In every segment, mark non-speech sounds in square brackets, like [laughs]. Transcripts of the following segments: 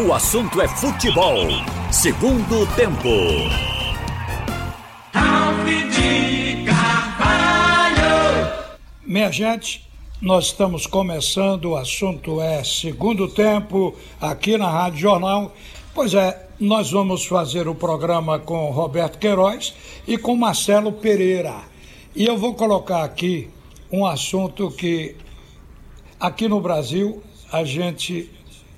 O assunto é futebol. Segundo tempo. Ralf de Carvalho. Minha gente, nós estamos começando, o assunto é segundo tempo aqui na Rádio Jornal. Pois é, nós vamos fazer o programa com Roberto Queiroz e com Marcelo Pereira. E eu vou colocar aqui um assunto que aqui no Brasil a gente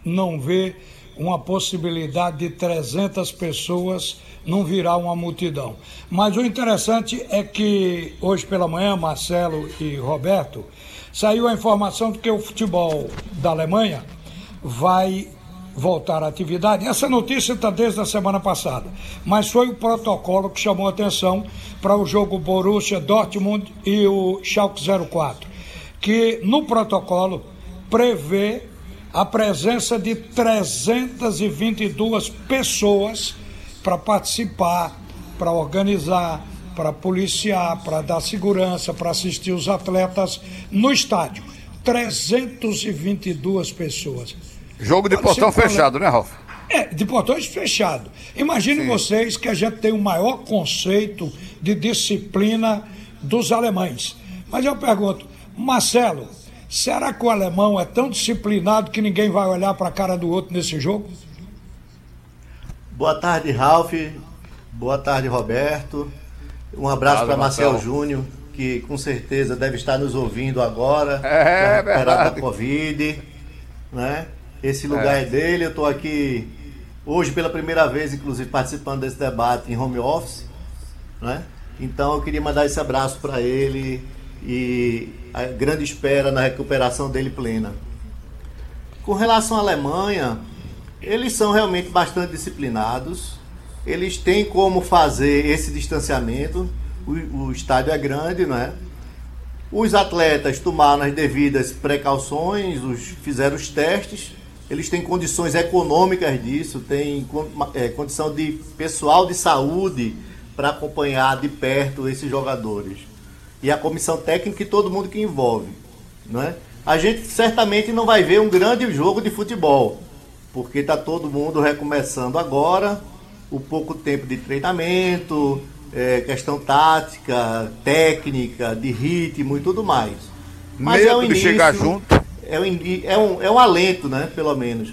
não vê uma possibilidade de 300 pessoas não virar uma multidão. Mas o interessante é que hoje pela manhã, Marcelo e Roberto, saiu a informação de que o futebol da Alemanha vai voltar à atividade. Essa notícia está desde a semana passada, mas foi o protocolo que chamou atenção para o jogo Borussia Dortmund e o Schalke 04, que no protocolo prevê a presença de 322 pessoas para participar, para organizar, para policiar, para dar segurança, para assistir os atletas no estádio. 322 pessoas. Jogo de portão fechado, né, Ralf? É, de portões fechados. Imagine vocês que a gente tem o maior conceito de disciplina dos alemães. Mas eu pergunto, Marcelo, será que o alemão é tão disciplinado que ninguém vai olhar para a cara do outro nesse jogo? Boa tarde, Ralf. Boa tarde, Roberto. Um abraço para Marcelo Júnior, que com certeza deve estar nos ouvindo agora. É, recuperado verdade. da Covid. Né? Esse lugar é, dele. Eu estou aqui hoje pela primeira vez, inclusive, participando desse debate em home office. Né? Então eu queria mandar esse abraço para ele e a grande espera na recuperação dele plena. Com relação à Alemanha, eles são realmente bastante disciplinados. Eles têm como fazer esse distanciamento. O, o estádio é grande, não é? Os atletas tomaram as devidas precauções, os, fizeram os testes. Eles têm condições econômicas disso, têm é, condição de pessoal de saúde para acompanhar de perto esses jogadores. E a comissão técnica e todo mundo que envolve. Não é? A gente certamente não vai ver um grande jogo de futebol, porque está todo mundo recomeçando agora, o pouco tempo de treinamento, é, questão tática, técnica, de ritmo e tudo mais. Mas Medo é um início, de chegar junto. É um, é, um, é um alento, né? Pelo menos.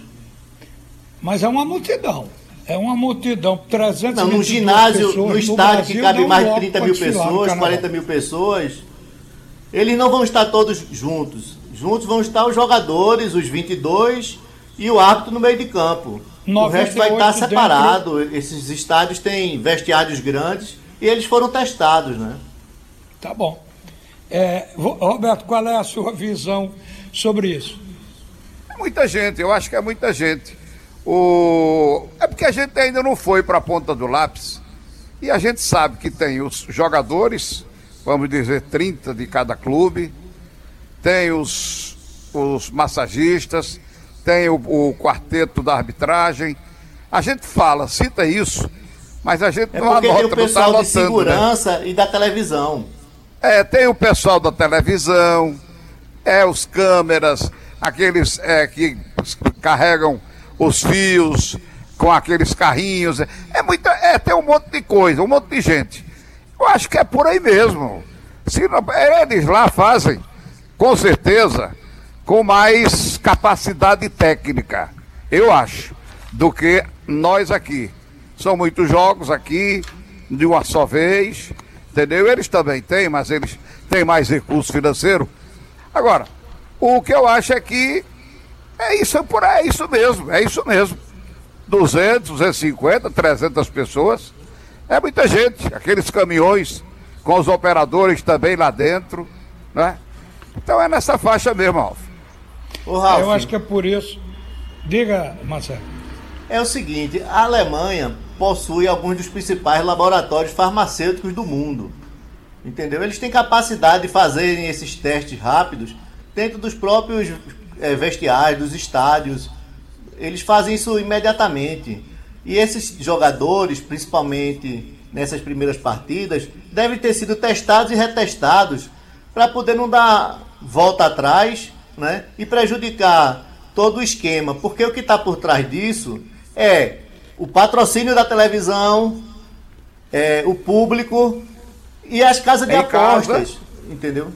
Mas é uma multidão. É uma multidão, 300 Não, no ginásio, pessoas, no estádio que cabe mais de 30 mil pessoas, 40 mil pessoas, eles não vão estar todos juntos. Juntos vão estar os jogadores, os 22 e o árbitro no meio de campo. O resto vai estar separado. Dentro... Esses estádios têm vestiários grandes e eles foram testados, né? Tá bom. É, Roberto, qual é a sua visão sobre isso? É muita gente, eu acho que é muita gente. O... É porque a gente ainda não foi para a ponta do lápis e a gente sabe que tem os jogadores, vamos dizer 30 de cada clube, tem os, os massagistas, tem o, o quarteto da arbitragem. A gente fala, cita isso, mas a gente é não anota, tem o pessoal tá de segurança né? e da televisão. É, tem o pessoal da televisão, é os câmeras, aqueles é, que carregam os fios com aqueles carrinhos. É muita, é, tem um monte de coisa, um monte de gente. Eu acho que é por aí mesmo. Se não, eles lá fazem, com certeza, com mais capacidade técnica, eu acho, do que nós aqui. São muitos jogos aqui, de uma só vez, entendeu? Eles também têm, mas eles têm mais recurso financeiro. Agora, o que eu acho é que é isso, por aí, é isso mesmo, é isso mesmo. 200, 250, 300 pessoas. É muita gente. Aqueles caminhões com os operadores também lá dentro, né? Então é nessa faixa mesmo, Alf. Ô, Ralf, Eu acho que é por isso. Diga, Marcelo. É o seguinte, a Alemanha possui alguns dos principais laboratórios farmacêuticos do mundo. Entendeu? Eles têm capacidade de fazerem esses testes rápidos dentro dos próprios é, vestiários, dos estádios. Eles fazem isso imediatamente. E esses jogadores, principalmente nessas primeiras partidas, devem ter sido testados e retestados para poder não dar volta atrás né? e prejudicar todo o esquema, porque o que está por trás disso é o patrocínio da televisão, é, o público e as casas de Em apostas, casa. entendeu?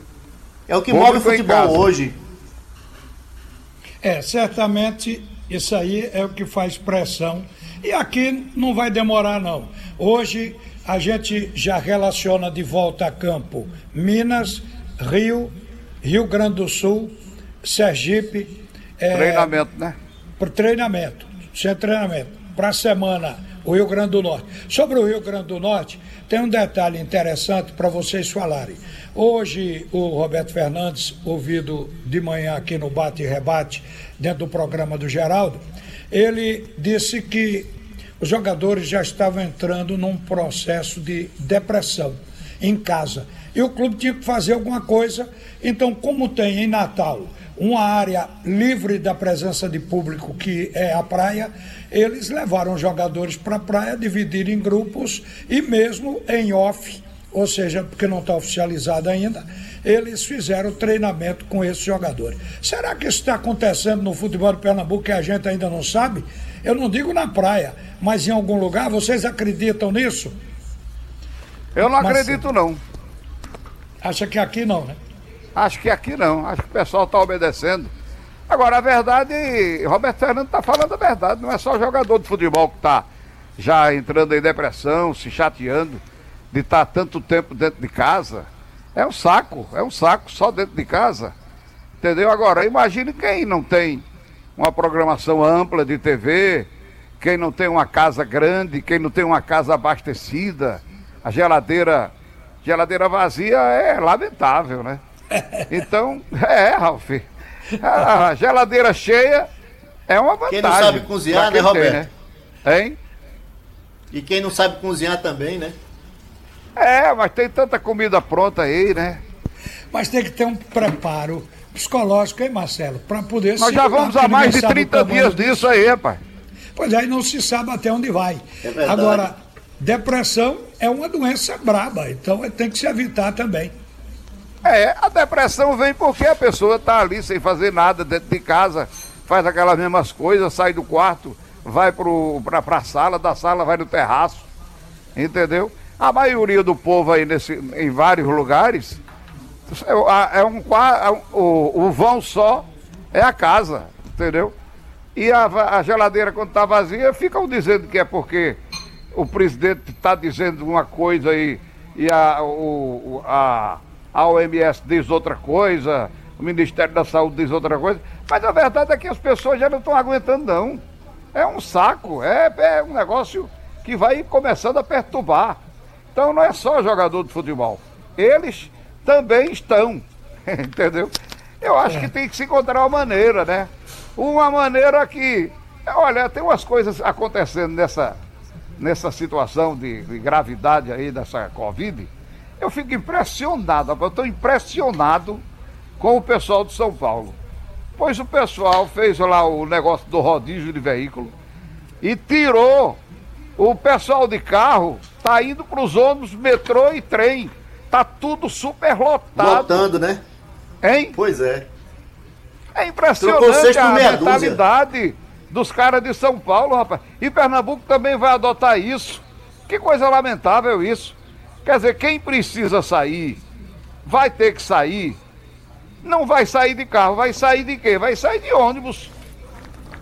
É o que move o em futebol hoje. É, certamente isso aí é o que faz pressão. E aqui não vai demorar, não. Hoje a gente já relaciona de volta a campo Minas, Rio, Rio Grande do Sul, Sergipe. é, Treinamento, né? para treinamento, sem treinamento, para a semana, o Rio Grande do Norte. Sobre o Rio Grande do Norte, tem um detalhe interessante para vocês falarem. Hoje, o Roberto Fernandes, ouvido de manhã aqui no Bate e Rebate, dentro do programa do Geraldo, ele disse que os jogadores já estavam entrando num processo de depressão em casa. E o clube tinha que fazer alguma coisa. Então, como tem em Natal uma área livre da presença de público, que é a praia, eles levaram os jogadores para a praia, dividiram em grupos e mesmo em off, ou seja, porque não está oficializado ainda, eles fizeram treinamento com esses jogadores. Será que isso está acontecendo no futebol de Pernambuco que a gente ainda não sabe? Eu não digo na praia, mas em algum lugar. Vocês acreditam nisso? Eu não acredito, não. Acha que aqui não, né? Acho que aqui não. Acho que o pessoal está obedecendo. Agora, a verdade, Roberto Fernando está falando a verdade. Não é só jogador de futebol que está já entrando em depressão, se chateando de estar tanto tempo dentro de casa. É um saco, é um saco só dentro de casa. Entendeu? Agora, imagine quem não tem uma programação ampla de TV, quem não tem uma casa grande, quem não tem uma casa abastecida, a geladeira, geladeira vazia é lamentável, né? [laughs] Então, é, Ralf. A geladeira cheia é uma vantagem. Quem não sabe cozinhar, né, Roberto? Tem, né? Hein? E quem não sabe cozinhar também, né? É, mas tem tanta comida pronta aí, né? Mas tem que ter um preparo psicológico, hein, Marcelo? Para poder Nós já vamos há mais de sabe o 30 tamanho dias disso aí, rapaz. Pois aí não se sabe até onde vai. É verdade. Agora, depressão é uma doença braba, então tem que se evitar também. É, a depressão vem porque a pessoa tá ali sem fazer nada dentro de casa, faz aquelas mesmas coisas, sai do quarto, vai pra, pra sala, da sala vai no terraço, entendeu? A maioria do povo aí nesse, em vários lugares é, a- é um é um- o, o vão só é a casa, entendeu? E a, a geladeira, quando está vazia, ficam dizendo que é porque o presidente está dizendo uma coisa e, e a, o, a, a OMS diz outra coisa, o Ministério da Saúde diz outra coisa, mas a verdade é que as pessoas já não estão aguentando, não. É um saco, é, é um negócio que vai começando a perturbar. Então não é só jogador de futebol. Eles também estão, [laughs] entendeu? Eu acho que tem que se encontrar uma maneira, né? Uma maneira que. Olha, tem umas coisas acontecendo nessa, nessa situação de, de gravidade aí dessa Covid. Eu fico impressionado, eu estou impressionado com o pessoal de São Paulo. Pois o pessoal fez lá o negócio do rodízio de veículo e tirou o pessoal de carro, tá indo para os ônibus, metrô e trem. Tá tudo super lotado. Lotando, né? Hein? Pois é. É impressionante a mentalidade dos caras de São Paulo, rapaz. E Pernambuco também vai adotar isso. Que coisa lamentável isso. Quer dizer, quem precisa sair, vai ter que sair. Não vai sair de carro, vai sair de quê? Vai sair de ônibus.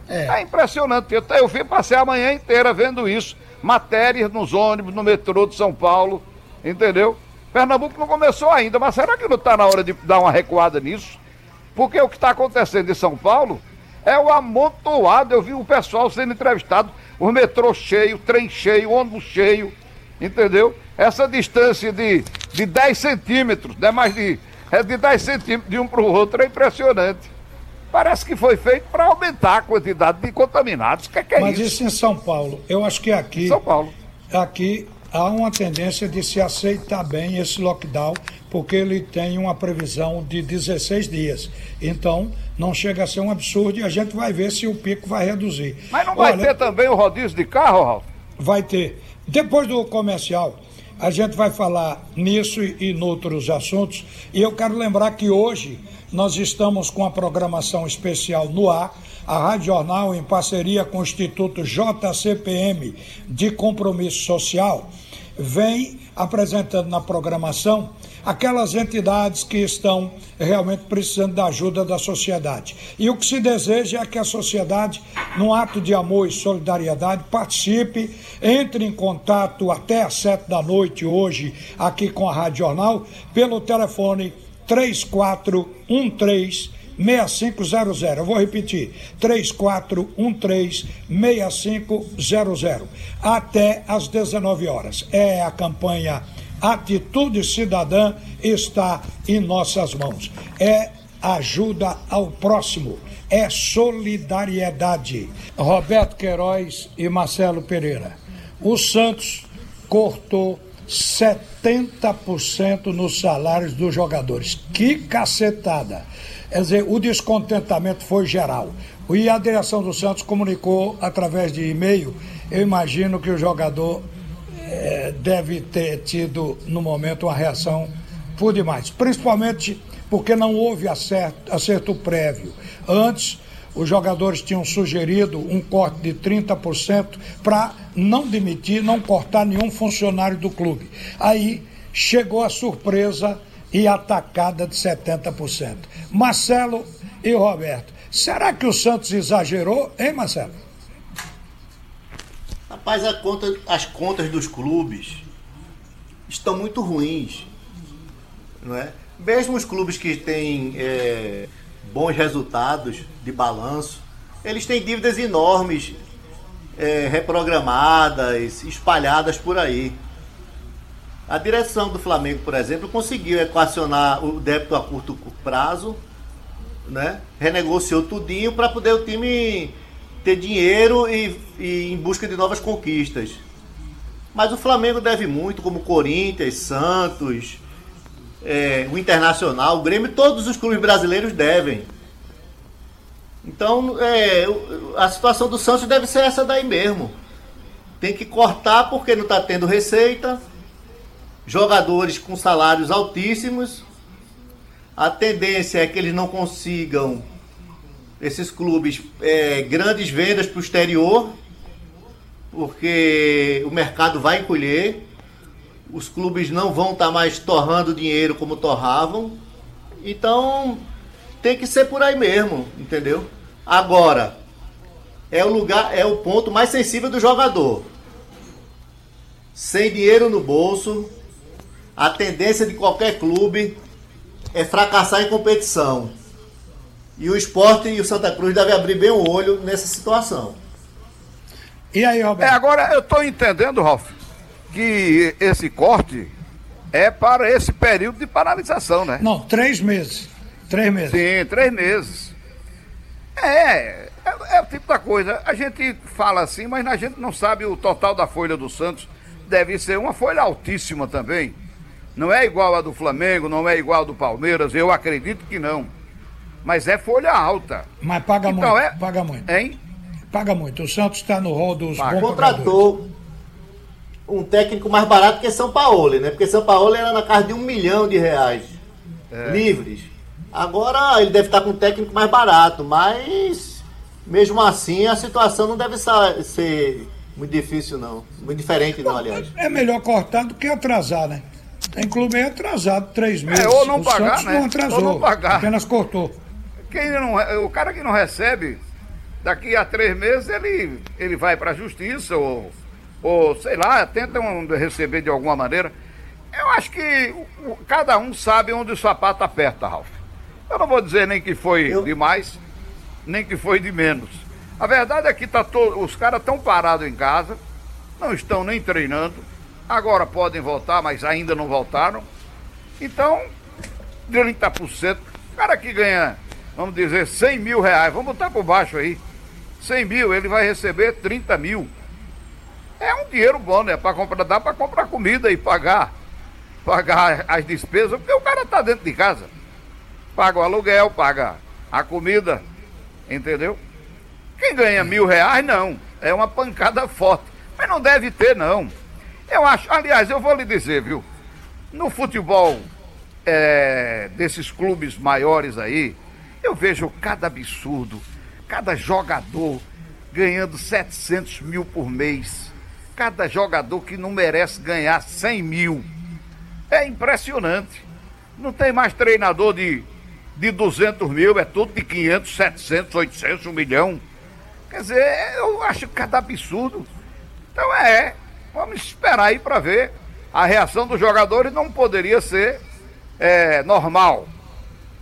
É, impressionante. Eu, eu vi, passei a manhã inteira vendo isso. Matérias nos ônibus, no metrô de São Paulo. Entendeu? Pernambuco não começou ainda, mas será que não está na hora de dar uma recuada nisso? Porque o que está acontecendo em São Paulo é o amontoado. Eu vi o pessoal sendo entrevistado, o metrô cheio, trem cheio, ônibus cheio, entendeu? Essa distância de, de 10 centímetros, não é mais de, é de 10 centímetros de um para o outro, é impressionante. Parece que foi feito para aumentar a quantidade de contaminados. O que é, que é Mas isso? isso em São Paulo. Eu acho que aqui, São Paulo. aqui há uma tendência de se aceitar bem esse lockdown, porque ele tem uma previsão de 16 dias. Então, não chega a ser um absurdo e a gente vai ver se o pico vai reduzir. Mas não vai Olha, ter também o rodízio de carro, Ralf? Vai ter. Depois do comercial, a gente vai falar nisso e, e noutros assuntos. E eu quero lembrar que hoje nós estamos com a programação especial no ar. a Rádio Jornal, em parceria com o Instituto JCPM de Compromisso Social, vem apresentando na programação aquelas entidades que estão realmente precisando da ajuda da sociedade. E o que se deseja é que a sociedade, num ato de amor e solidariedade, participe, entre em contato até às sete da noite hoje aqui com a Rádio Jornal pelo telefone 3413 6500. Eu vou repetir: 3413-6500. Até às 19 horas. É a campanha Atitude Cidadã está em nossas mãos. É ajuda ao próximo. É solidariedade. Roberto Queiroz e Marcelo Pereira. O Santos cortou 70% nos salários dos jogadores. Que cacetada! Quer dizer, o descontentamento foi geral. E a direção do Santos comunicou através de e-mail. Eu imagino que o jogador é, deve ter tido, no momento, uma reação por demais. Principalmente porque não houve acerto, acerto prévio. Antes, os jogadores tinham sugerido um corte de 30% para não demitir, não cortar nenhum funcionário do clube. Aí chegou a surpresa e atacada de 70%. Marcelo e Roberto, será que o Santos exagerou, hein, Marcelo? Rapaz, conta, as contas dos clubes estão muito ruins. Não é? Mesmo os clubes que têm é, bons resultados de balanço, eles têm dívidas enormes, é, reprogramadas, espalhadas por aí. A direção do Flamengo, por exemplo, conseguiu equacionar o débito a curto prazo, né? renegociou tudinho para poder o time ter dinheiro e, e, em busca de novas conquistas. Mas o Flamengo deve muito, como Corinthians, Santos, é, o Internacional, o Grêmio, todos os clubes brasileiros devem. Então, é, a situação do Santos deve ser essa daí mesmo. Tem que cortar porque não está tendo receita jogadores com salários altíssimos. A tendência é que eles não consigam, esses clubes, é, grandes vendas para o exterior, porque o mercado vai encolher. Os clubes não vão estar tá mais torrando dinheiro como torravam. Então, tem que ser por aí mesmo, entendeu? Agora, é o lugar, é o ponto mais sensível do jogador. Sem dinheiro no bolso, a tendência de qualquer clube é fracassar em competição. E o esporte e o Santa Cruz devem abrir bem o olho nessa situação. E aí, Roberto? É, agora eu estou entendendo, Ralf, que esse corte é para esse período de paralisação, né? Não, três meses. Três meses. Sim, três meses. É, é, é o tipo da coisa. A gente fala assim, mas a gente não sabe o total da folha do Santos. Deve ser uma folha altíssima também. Não é igual a do Flamengo, não é igual a do Palmeiras, eu acredito que não. Mas é folha alta. Mas paga então, muito. É... Paga muito. Hein? Paga muito. O Santos está no rol dos paga. Contratou um técnico mais barato que São Paulo, né? Porque São Paulo era na casa de um milhão de reais é. livres. Agora ele deve estar com um técnico mais barato, mas mesmo assim a situação não deve ser muito difícil, não. Muito diferente, não, aliás. É melhor cortar do que atrasar, né? Tem clube é atrasado três meses. É, ou não o pagar, Santos né? não atrasou, ou não pagar. apenas cortou. Quem não, o cara que não recebe, daqui a três meses ele, ele vai para a justiça ou, ou, sei lá, tenta receber de alguma maneira. Eu acho que cada um sabe onde o sapato aperta, Ralf. Eu não vou dizer nem que foi Eu... demais, nem que foi de menos. A verdade é que tá to... os caras estão parados em casa, não estão nem treinando Agora podem voltar, mas ainda não voltaram. Então, 30%. O cara que ganha, vamos dizer, 100 mil reais, vamos botar por baixo aí. 100 mil, ele vai receber 30 mil. É um dinheiro bom, né? Para comprar, dá para comprar comida e pagar, pagar as despesas, porque o cara tá dentro de casa. Paga o aluguel, paga a comida, entendeu? Quem ganha mil reais, não. É uma pancada forte. Mas não deve ter, não. Eu acho, aliás, eu vou lhe dizer, viu? No futebol é, desses clubes maiores aí, eu vejo cada absurdo. cada jogador ganhando 700 mil por mês. Cada jogador que não merece ganhar 100 mil. É impressionante. Não tem mais treinador de, de 200 mil, é tudo de 500, 700, 800, 1 milhão. Quer dizer, eu acho cada absurdo. Então é, vamos esperar aí para ver. A reação dos jogadores não poderia ser é, normal.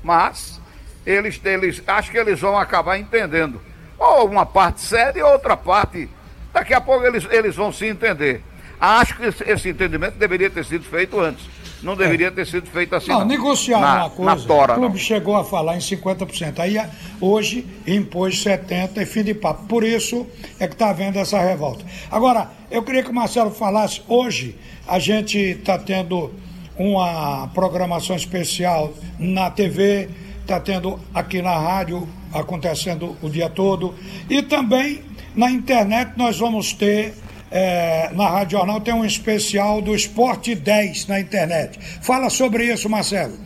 Mas eles, eles acho que eles vão acabar entendendo. Ou uma parte séria e outra parte. Daqui a pouco eles, eles vão se entender. Acho que esse, esse entendimento deveria ter sido feito antes. Não deveria é. ter sido feito assim. Não, não. negociar na, uma coisa. Na tora, o clube não. chegou a falar em 50%. Aí hoje impôs 70% e fim de papo. Por isso é que está havendo essa revolta. Agora, eu queria que o Marcelo falasse. Hoje a gente está tendo uma programação especial na TV, está tendo aqui na rádio acontecendo o dia todo. E também na internet nós vamos ter é, na Rádio Jornal tem um especial do Esporte 10 na internet. Fala sobre isso, Marcelo.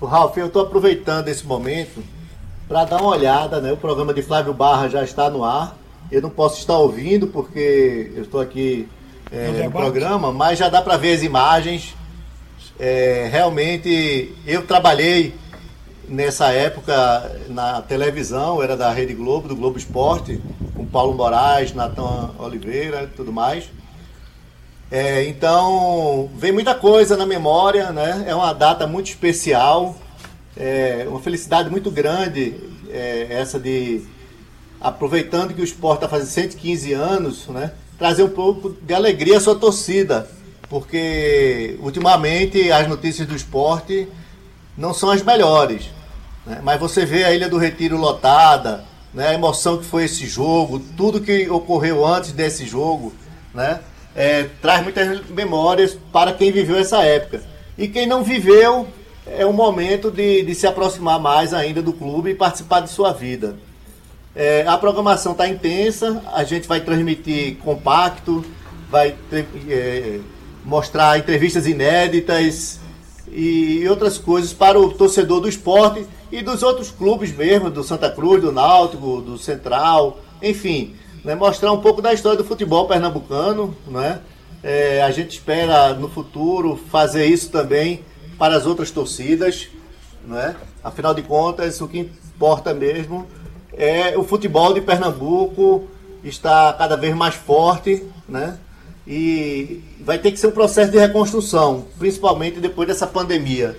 Ralf, eu estou aproveitando esse momento para dar uma olhada, né? O programa de Flávio Barra já está no ar. Eu não posso estar ouvindo porque eu estou aqui é, no, no programa, mas já dá para ver as imagens. É, realmente, eu trabalhei nessa época na televisão, era da Rede Globo, do Globo Esporte, com Paulo Moraes, Natan Oliveira e tudo mais. É, então, vem muita coisa na memória, né? É uma data muito especial, é uma felicidade muito grande é, essa de, aproveitando que o esporte está fazendo 115 anos, né? Trazer um pouco de alegria à sua torcida, porque ultimamente as notícias do esporte não são as melhores. Né? Mas você vê a Ilha do Retiro lotada, né? a emoção que foi esse jogo, tudo que ocorreu antes desse jogo, né? É, traz muitas memórias para quem viveu essa época. E quem não viveu, é um momento de, de se aproximar mais ainda do clube e participar de sua vida. É, a programação está intensa, a gente vai transmitir compacto, vai é, mostrar entrevistas inéditas e outras coisas para o torcedor do esporte e dos outros clubes mesmo, do Santa Cruz, do Náutico, do Central, enfim, né, mostrar um pouco da história do futebol pernambucano, né? É, a gente espera no futuro fazer isso também para as outras torcidas, né? Afinal de contas, o que importa mesmo é o futebol de Pernambuco está cada vez mais forte, né? E vai ter que ser um processo de reconstrução, principalmente depois dessa pandemia.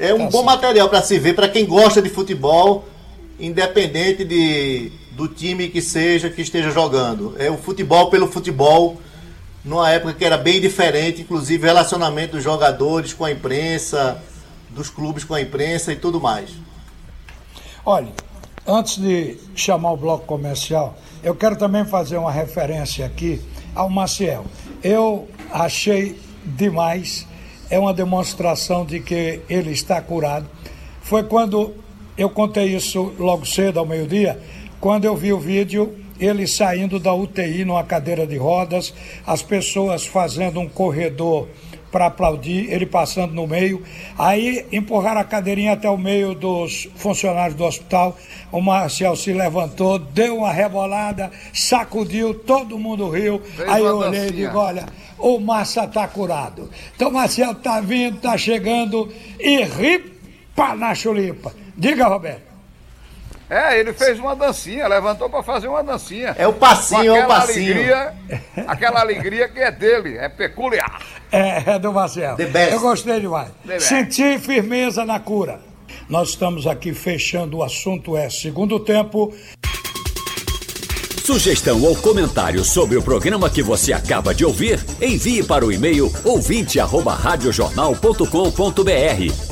É um tá bom material para se ver para quem gosta de futebol, independente de, do time que seja que esteja jogando. É o futebol pelo futebol, numa época que era bem diferente, inclusive relacionamento dos jogadores com a imprensa, dos clubes com a imprensa e tudo mais. Olha, antes de chamar o bloco comercial, eu quero também fazer uma referência aqui ao Maciel. Eu achei demais é uma demonstração de que ele está curado. Foi quando eu contei isso logo cedo, ao meio-dia, quando eu vi o vídeo, ele saindo da UTI numa cadeira de rodas, as pessoas fazendo um corredor para aplaudir, ele passando no meio. Aí empurraram a cadeirinha até o meio dos funcionários do hospital. O Marcel se levantou, deu uma rebolada, sacudiu, todo mundo riu. Fez Aí eu olhei e digo: olha, o Massa está curado. Então, Marcel está vindo, está chegando e ripa na chulipa. Diga, Roberto. É, ele fez uma dancinha, levantou para fazer uma dancinha. É o passinho, é o passinho. Alegria, aquela alegria que é dele, é peculiar. É, é do Marcel. Eu gostei demais. Senti firmeza na cura. Nós estamos aqui fechando o assunto é segundo tempo. Sugestão ou comentário sobre o programa que você acaba de ouvir, envie para o e-mail ouvinte@radiojornal.com.br